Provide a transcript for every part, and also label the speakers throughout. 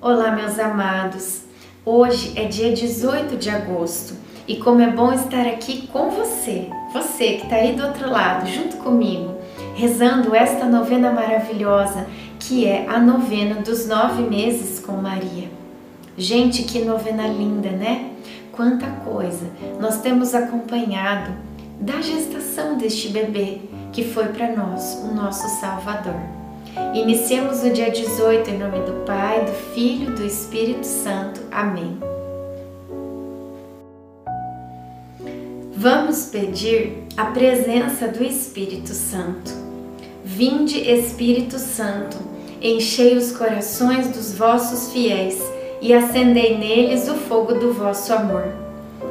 Speaker 1: Olá, meus amados. Hoje é dia 18 de agosto e como é bom estar aqui com você, você que está aí do outro lado, junto comigo, rezando esta novena maravilhosa que é a novena dos nove meses com Maria. Gente, que novena linda, né? Quanta coisa nós temos acompanhado da gestação deste bebê que foi para nós o nosso Salvador. Iniciemos o dia 18 em nome do Pai, do Filho e do Espírito Santo. Amém. Vamos pedir a presença do Espírito Santo. Vinde, Espírito Santo, enchei os corações dos vossos fiéis e acendei neles o fogo do vosso amor.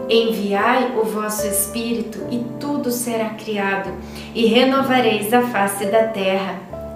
Speaker 1: Enviai o vosso Espírito e tudo será criado, e renovareis a face da terra.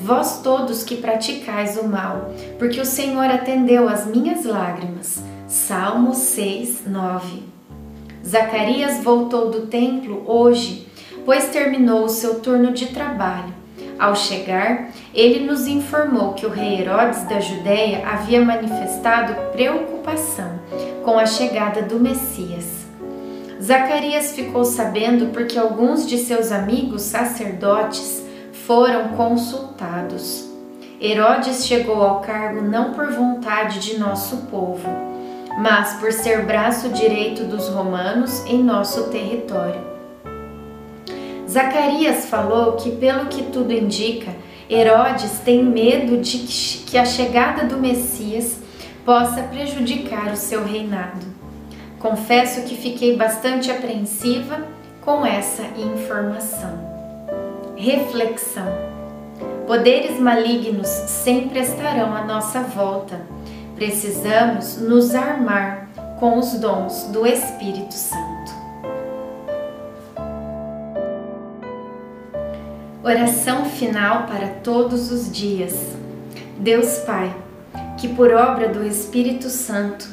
Speaker 1: vós todos que praticais o mal, porque o Senhor atendeu às minhas lágrimas. Salmo 6, 9. Zacarias voltou do templo hoje, pois terminou o seu turno de trabalho. Ao chegar, ele nos informou que o rei Herodes da Judéia havia manifestado preocupação com a chegada do Messias. Zacarias ficou sabendo porque alguns de seus amigos sacerdotes foram consultados. Herodes chegou ao cargo não por vontade de nosso povo, mas por ser braço direito dos romanos em nosso território. Zacarias falou que, pelo que tudo indica, Herodes tem medo de que a chegada do Messias possa prejudicar o seu reinado. Confesso que fiquei bastante apreensiva com essa informação. Reflexão: Poderes malignos sempre estarão à nossa volta. Precisamos nos armar com os dons do Espírito Santo. Oração final para todos os dias. Deus Pai, que por obra do Espírito Santo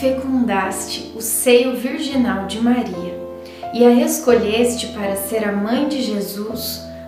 Speaker 1: fecundaste o seio virginal de Maria e a escolheste para ser a mãe de Jesus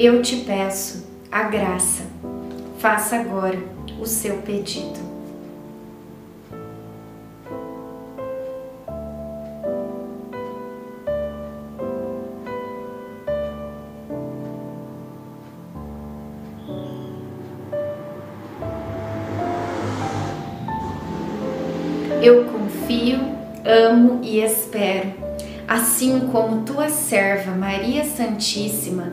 Speaker 1: eu te peço a graça. Faça agora o seu pedido. Eu confio, amo e espero, assim como tua serva Maria Santíssima